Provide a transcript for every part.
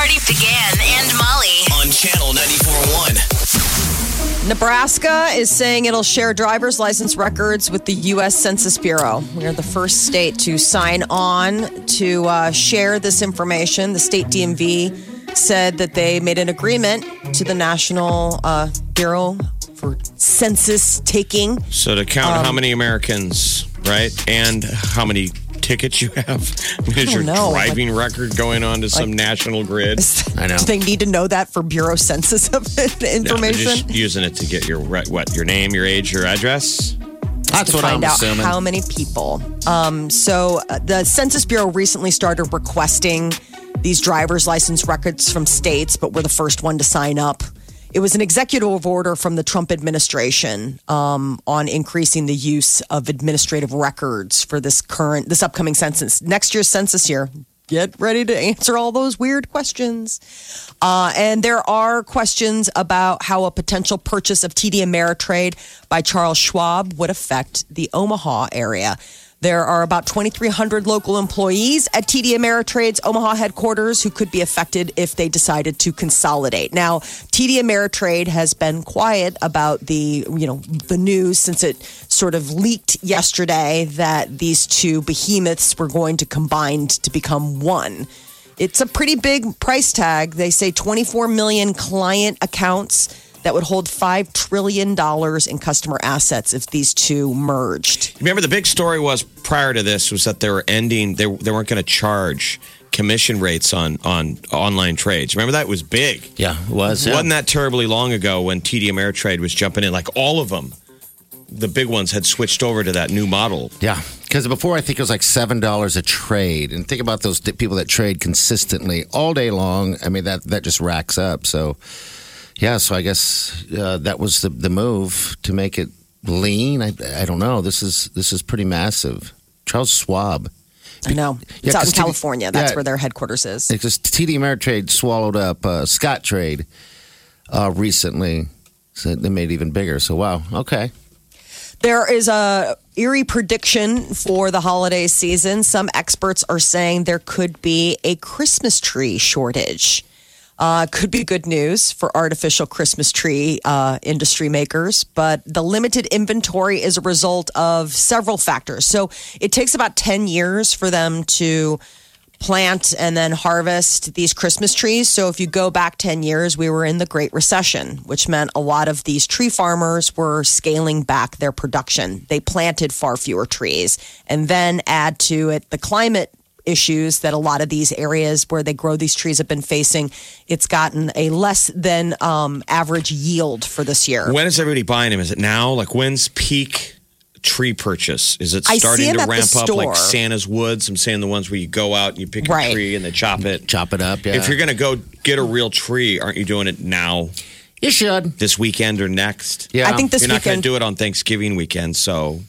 Party began and Molly. on channel 94.1. Nebraska is saying it'll share driver's license records with the U.S. Census Bureau. We are the first state to sign on to uh, share this information. The state DMV said that they made an agreement to the National uh, Bureau for Census Taking. So to count Um, how many Americans, right, and how many tickets you have, is your know. driving record going on to some national grid? I know. Do they need to know that for Bureau Census of No, information? just using it to get your what your name, your age, your address. That's to what I'm find out assuming. how many people. Um, so uh, the Census Bureau recently started requesting these driver's license records from states, but we're the first one to sign up. It was an executive order from the Trump administration um, on increasing the use of administrative records for this current, this upcoming census, next year's census year. Get ready to answer all those weird questions. Uh, and there are questions about how a potential purchase of TD Ameritrade by Charles Schwab would affect the Omaha area. There are about 2,300 local employees at TD Ameritrade's Omaha headquarters who could be affected if they decided to consolidate. Now, TD Ameritrade has been quiet about the, you know, the news since it sort of leaked yesterday that these two behemoths were going to combine to become one. It's a pretty big price tag. They say 24 million client accounts that would hold $5 trillion in customer assets if these two merged. Remember, the big story was prior to this was that they were ending. They they weren't going to charge commission rates on on online trades. Remember that was big. yeah, it was. Yeah. Wasn't that terribly long ago when TD Ameritrade was jumping in? Like all of them, the big ones had switched over to that new model. Yeah, because before I think it was like seven dollars a trade, and think about those people that trade consistently all day long. I mean that that just racks up. So, yeah, so I guess uh, that was the the move to make it lean. I I don't know. This is this is pretty massive. Charles Schwab. I know. It's Yeah, out in 'cause TD California. That's yeah. where their headquarters is. Because TD Ameritrade swallowed up uh, Scottrade uh, recently, so they made it even bigger. So wow, okay. There is a eerie prediction for the holiday season. Some experts are saying there could be a Christmas tree shortage. Uh, could be good news for artificial Christmas tree uh, industry makers, but the limited inventory is a result of several factors. So it takes about 10 years for them to plant and then harvest these Christmas trees. So if you go back 10 years, we were in the Great Recession, which meant a lot of these tree farmers were scaling back their production. They planted far fewer trees. And then add to it the climate issues that a lot of these areas where they grow these trees have been facing. It's gotten a less than um, average yield for this year. When is everybody buying them? Is it now? Like when's peak tree purchase? Is it starting to ramp up like Santa's Woods? I'm saying the ones where you go out and you pick Right. a tree and they chop it. Chop it up. Yeah. If you're going to go get a real tree, aren't you doing it now, you should. this weekend or next? Yeah. I think this You're not going weekend. to do it on Thanksgiving weekend, so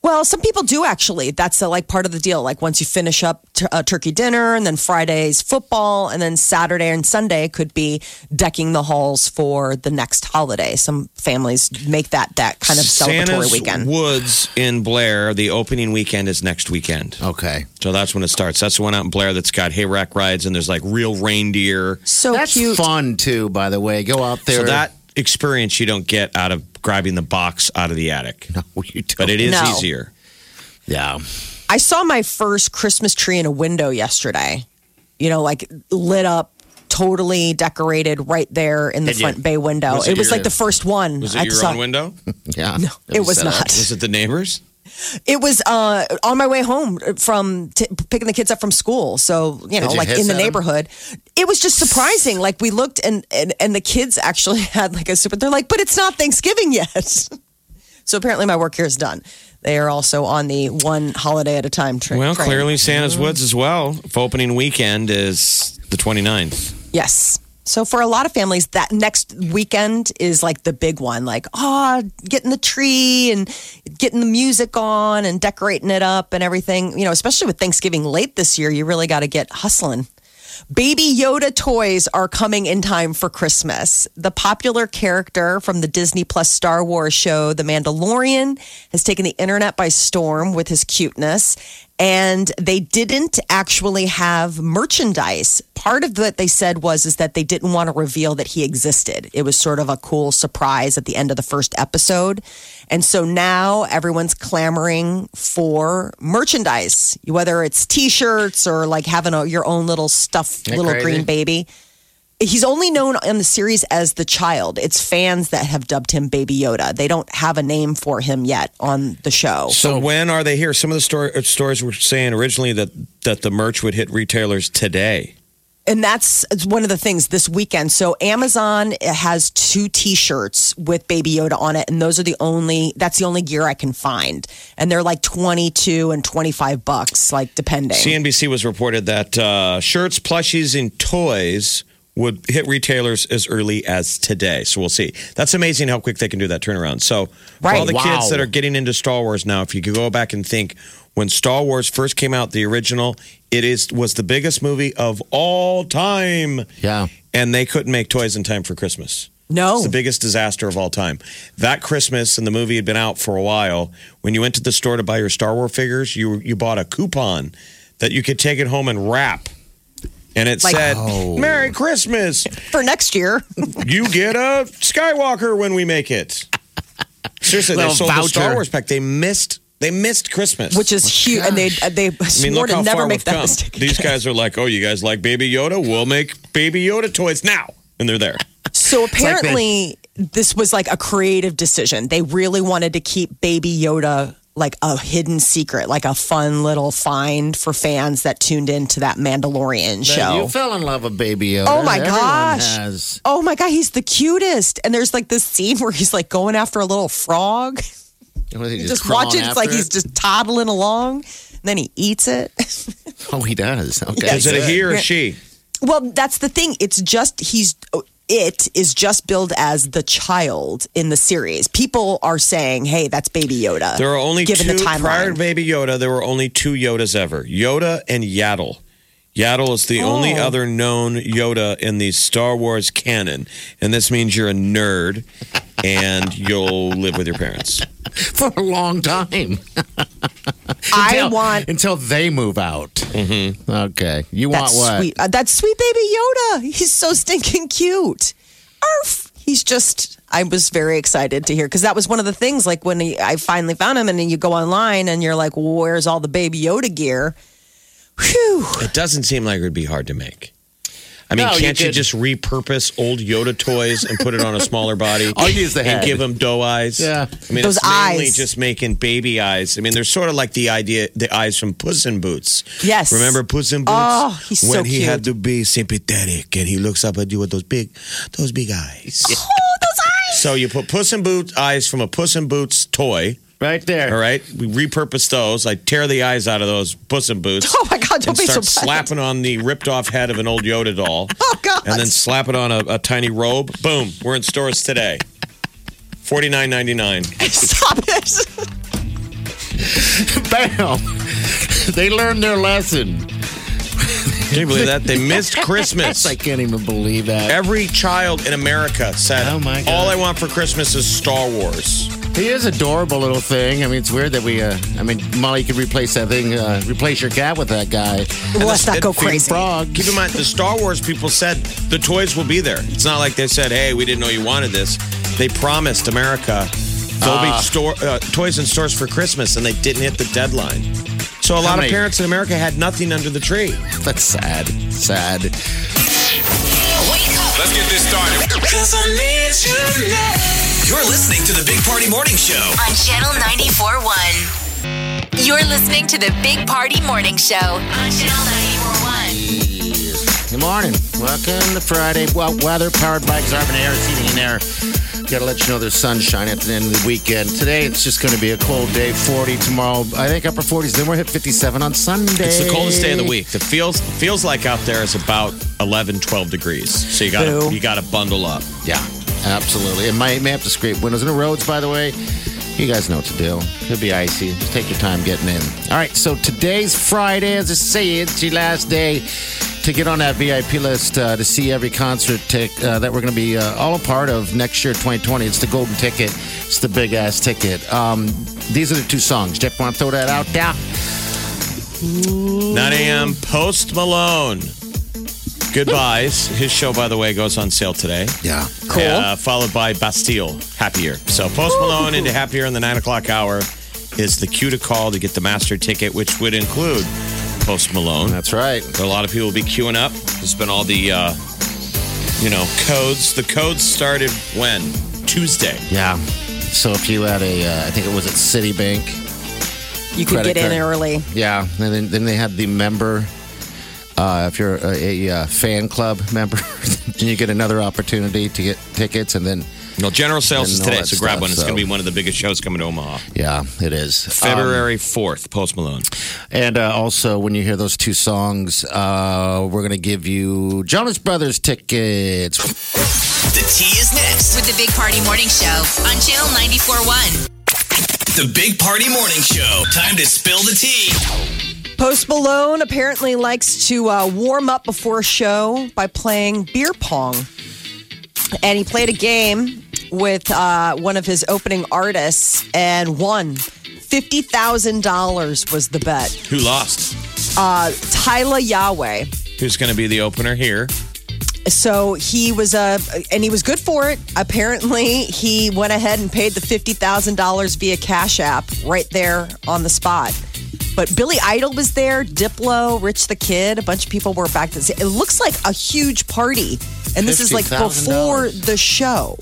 Well, some people do actually. That's uh like part of the deal. Like once you finish up t- uh, turkey dinner, and then Friday's football, and then Saturday and Sunday could be decking the halls for the next holiday. Some families make that that kind of celebratory Santa's weekend. Woods in Blair, the opening weekend is next weekend. Okay. So that's when it starts. That's the one out in Blair that's got hayrack rides and there's like real reindeer. so That's cute. fun too, by the way. Go out there. So that experience you don't get out of grabbing the box out of the attic. No, you don't. But it is No. easier. Yeah. I saw my first Christmas tree in a window yesterday. You know, like lit up. Totally decorated right there in the Did you? front bay window. Was it it was your- like the first one. Was I it your saw. own window? Yeah. No, it was set up. not. Was it the neighbors? It was uh, on my way home from t- picking the kids up from school. So, you know, you like in the at 'em? neighborhood. It was just surprising. Like we looked and, and, and the kids actually had like a super, they're like, but it's not Thanksgiving yet. so apparently my work here is done. They are also on the one holiday at a time train. Well, train. clearly Santa's Woods as well. If opening weekend is the 29th. Yes. So for a lot of families, that next weekend is like the big one. Like, oh, getting the tree and getting the music on and decorating it up and everything. You know, especially with Thanksgiving late this year, you really got to get hustling. Baby Yoda toys are coming in time for Christmas. The popular character from the Disney Plus Star Wars show, The Mandalorian, has taken the internet by storm with his cuteness. And they didn't actually have merchandise. Part of what they said was is that they didn't want to reveal that he existed. It was sort of a cool surprise at the end of the first episode. And so now everyone's clamoring for merchandise, whether it's t-shirts or like having a, your own little stuffed Isn't little green baby. He's only known in the series as the child. It's fans that have dubbed him Baby Yoda. They don't have a name for him yet on the show. So when are they here? Some of the store, uh, stores were saying originally that that the merch would hit retailers today. and that's it's one of the things this weekend. So Amazon has two T-shirts with Baby Yoda on it, and those are the only. That's the only gear I can find, and they're like twenty two and twenty five bucks, like depending. CNBC was reported that uh, shirts, plushies, and toys would hit retailers as early as today. So we'll see. That's amazing how quick they can do that turnaround. So for Right. all the Wow. kids that are getting into Star Wars now, if you could go back and think when Star Wars first came out, the original, it is was the biggest movie of all time. Yeah. And they couldn't make toys in time for Christmas. no, It's the biggest disaster of all time. That Christmas, and the movie had been out for a while. When you went to the store to buy your Star Wars figures, you you bought a coupon that you could take it home and wrap, and it Like- said oh. "Merry Christmas." for next year. You get a Skywalker when we make it. Seriously, they Little sold the Star. Wars pack. They missed. They missed Christmas. which is huge, and they they I mean, swore look to how never far make we've that come. mistake. These guys are like, "Oh, you guys like Baby Yoda? We'll make Baby Yoda toys now," and they're there. So like apparently, this was like a creative decision. They really wanted to keep Baby Yoda like a hidden secret, like a fun little find for fans that tuned into that Mandalorian show. You fell in love with Baby Yoda. Oh my Everyone gosh. has. Oh my god, he's the cutest! And there's like this scene where he's like going after a little frog. You just crawling watch it. It's like after he's just toddling along. And then he eats it. Oh, he does. Okay. Yeah, Is it a he or a she? well, that's the thing. It's just he's it is just billed as the child in the series. People are saying, "Hey, that's Baby Yoda." There are only given two the timeline. prior to Baby Yoda. There were only two Yodas ever: Yoda and Yaddle. Yaddle is the oh. only Oh. other known Yoda in the Star Wars canon, and this means you're a nerd and you'll live with your parents. for a long time. I Until- want until they move out. Mm-hmm. Okay, you that want what? sweet, uh, that sweet baby Yoda. He's so stinking cute. Arf. He's just. I was very excited to hear because that was one of the things. Like when he, I finally found him, and then you go online and you're like, well, "Where's all the Baby Yoda gear?" Whew. It doesn't seem like it would be hard to make. I mean, No, can't you, could- just repurpose old Yoda toys and put it on a smaller body? I'll use the head. and give them doe eyes. Yeah. I mean, Those it's mainly eyes. just making baby eyes. I mean, they're sort of like the idea, the eyes from Puss in Boots. Yes. Remember Puss in Boots? Oh, he's when so he cute. had to be sympathetic and he looks up at you with those big, those big eyes. Oh, those eyes. So you put Puss in Boots eyes from a Puss in Boots toy. Right there. All right, we repurpose those. I tear the eyes out of those Puss in Boots. Oh my God! Don't and be so start bad. slapping on the ripped off head of an old Yoda doll. Oh God! And then slap it on a, a tiny robe. Boom. We're in stores today. Forty nine ninety nine. Stop it. Bam. they learned their lesson. Can you believe that? They missed Christmas. I can't even believe that. Every child in America said, Oh, my God. All I want for Christmas is Star Wars. He is adorable little thing. I mean, it's weird that we. Uh, I mean, Molly could replace that thing. Uh, replace your cat with that guy. Well, let's not go crazy. Frog. Keep in mind, the Star Wars people said the toys will be there. It's not like they said, "Hey, we didn't know you wanted this." They promised America there'll Ah. be store uh, toys in stores for Christmas, and they didn't hit the deadline. So a lot many- of parents in America had nothing under the tree. That's sad. Sad. Wake up Let's get this started. You're listening to the Big Party Morning Show. on Channel 94.1. You're listening to the Big Party Morning Show on Channel 94.1. Good morning. Welcome to Friday. Well, weather powered by Exarban Air, it's heating and air. Got to let you know there's sunshine at the end of the weekend. Today, it's just going to be a cold day. 40 tomorrow. I think upper 40s. Then we'll hit 57 on Sunday. It's the coldest day of the week. The feels feels like out there is about 11, 12 degrees. So you got to Boo. you got to bundle up. Yeah, absolutely. It might may have to scrape windows and roads, by the way. You guys know what to do. It'll be icy. Just take your time getting in. All right, so today's Friday, as I say, it's your last day to get on that VIP list uh, to see every concert tic- uh, that we're going to be uh, all a part of next year, 2020. It's the golden ticket. It's the big ass ticket. Um, these are the two songs. Jeff, want to throw that out there? 9 a.m. Post Malone. Goodbyes. His show, by the way, goes on sale today. Yeah. Cool. Uh, followed by Bastille, Happier. So Post Malone into Happier in the nine o'clock hour is the cue to call to get the master ticket, which would include Post Malone. That's right. A lot of people will be queuing up. There's been all the, uh, you know, codes. The codes started when? Tuesday. Yeah. So if you had a, uh, I think it was at Citibank. You could Credit get in card. early. Yeah, and then, then they had the member. Uh, if you're a, a, uh fan club member, then you get another opportunity to get tickets, and then No, general sales is today, that so grab one. It's so- going to be one of the biggest shows coming to Omaha. yeah, it is February 4th, Post Malone. Um, and uh, also, when you hear those two songs, uh, we're going to give you Jonas Brothers tickets. The tea is next. With the Big Party Morning Show on Channel 94.1. The Big Party Morning Show. Time to spill the tea. Post Malone apparently likes to uh, warm up before a show by playing beer pong. And he played a game with uh, one of his opening artists and won. $50,000 was the bet. Who lost? Tyla Yawh. Who's going to be the opener here? So he was uh, and he was good for it. Apparently, he went ahead and paid the fifty thousand dollars via Cash App right there on the spot. But Billy Idol was there, Diplo, Rich the Kid, a bunch of people were back to see. It looks like a huge party, and this is like $50,000. before the show.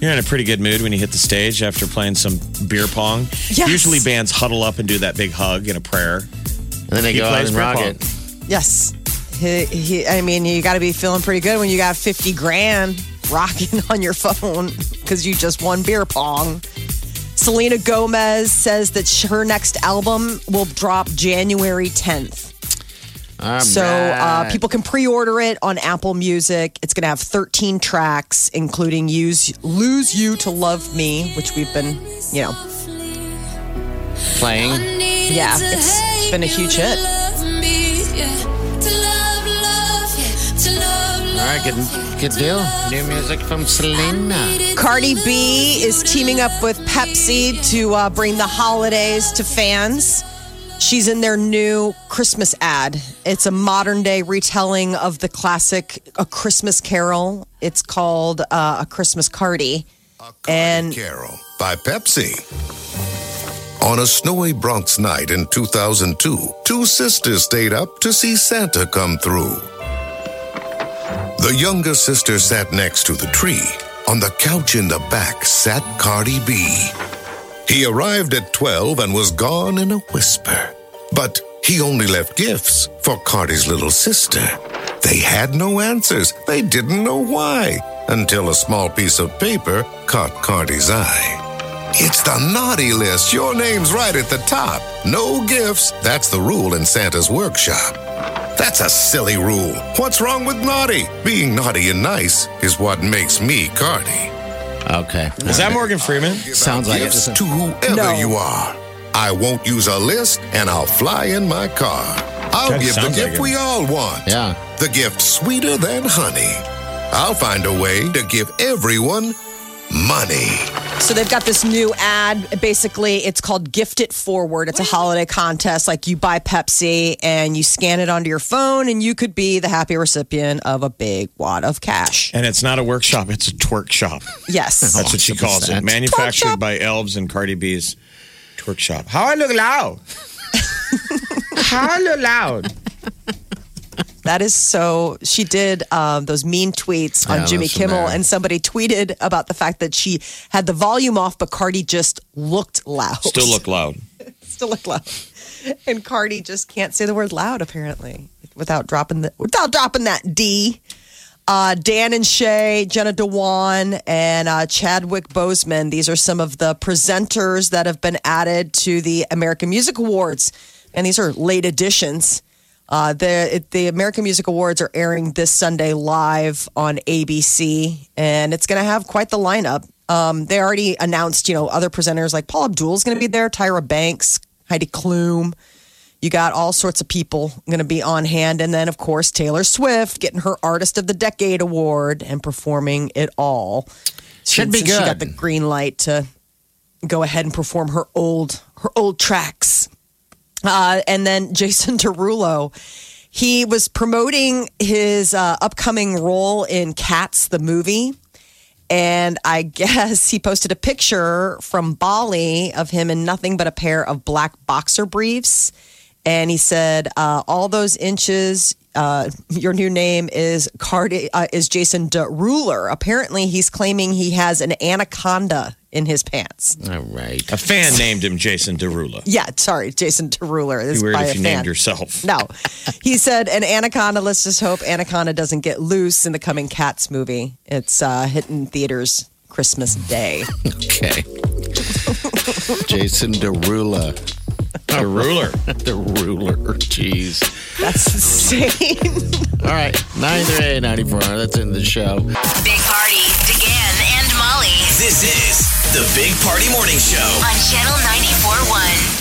You're in a pretty good mood when you hit the stage after playing some beer pong. Yes. Usually bands huddle up and do that big hug and a prayer. And then they He go out and rock pong. it. Yes, he, he, I mean, you got to be feeling pretty good when you got fifty grand rocking on your phone because you just won beer pong. Selena Gomez says that sh- her next album will drop January 10th. All So uh, people can pre-order it on Apple Music. It's going to have 13 tracks, including "Use Lose You to Love Me," which we've been, you know, playing. yeah, it's, it's been a huge hit. All right, good, good deal. New music from Selena. Cardi B is teaming up with Pepsi to uh, bring the holidays to fans. She's in their new Christmas ad. It's a modern day retelling of the classic A Christmas Carol. It's called uh, A Christmas Cardi. And Carol by Pepsi. On a snowy Bronx night in 2002, two sisters stayed up to see Santa come through. The younger sister sat next to the tree. On the couch in the back sat Cardi B. He arrived at 12 and was gone in a whisper. But he only left gifts for Cardi's little sister. They had no answers. They didn't know why until a small piece of paper caught Cardi's eye. It's the naughty list. Your name's right at the top. No gifts. That's the rule in Santa's workshop. That's a silly rule. What's wrong with naughty? Being naughty and nice is what makes me Cardi. Okay. Is that Morgan Freeman? Sounds like it. Gifts to whoever No. you are. I won't use a list and I'll fly in my car. I'll That give the gift like we all want. Yeah. The gift sweeter than honey. I'll find a way to give everyone money. So they've got this new ad. Basically, it's called Gift It Forward. It's a holiday contest. Like you buy Pepsi and you scan it onto your phone, and you could be the happy recipient of a big wad of cash. And it's not a workshop, it's a twerk shop. Yes. That's what she calls it. 100%. Manufactured shop. by Elves and Cardi B's twerk shop. How I look loud. How I look loud. That is so. She did um, those mean tweets on Yeah, Jimmy Kimmel, and somebody tweeted about the fact that she had the volume off, but Cardi just looked loud. Still look loud. still looked loud. and Cardi just can't say the word loud apparently without dropping the without dropping that D. Uh, Dan and Shay, Jenna Dewan, and uh, Chadwick Boseman. These are some of the presenters that have been added to the American Music Awards, and these are late editions. Uh, the the American Music Awards are airing this Sunday live on ABC, and it's going to have quite the lineup. Um, they already announced, you know, other presenters like Paula Abdul is going to be there, Tyra Banks, Heidi Klum. You got all sorts of people going to be on hand, and then of course Taylor Swift getting her Artist of the Decade award and performing it all. Should be Since She got the green light to go ahead and perform her old her old tracks. Uh, and then Jason Derulo, he was promoting his uh, upcoming role in Cats the movie. And I guess he posted a picture from Bali of him in nothing but a pair of black boxer briefs. And he said, uh, "All those inches. Uh, your new name is Cardi uh, is Jason Deruler. Apparently, he's claiming he has an anaconda in his pants. All right. A fan named him Jason Derulo. Yeah, sorry, Jason Deruler. This is weird by if a you fan. named yourself. No. He said an anaconda. Let's just hope anaconda doesn't get loose in the coming Cats movie. It's uh, hitting theaters Christmas Day. Okay. Jason Derulo. The ruler. The ruler. Jeez. That's insane. All right. 93A 94. That's in the show. Big Party, DeGan and Molly This is the Big Party Morning Show. on Channel 94.1.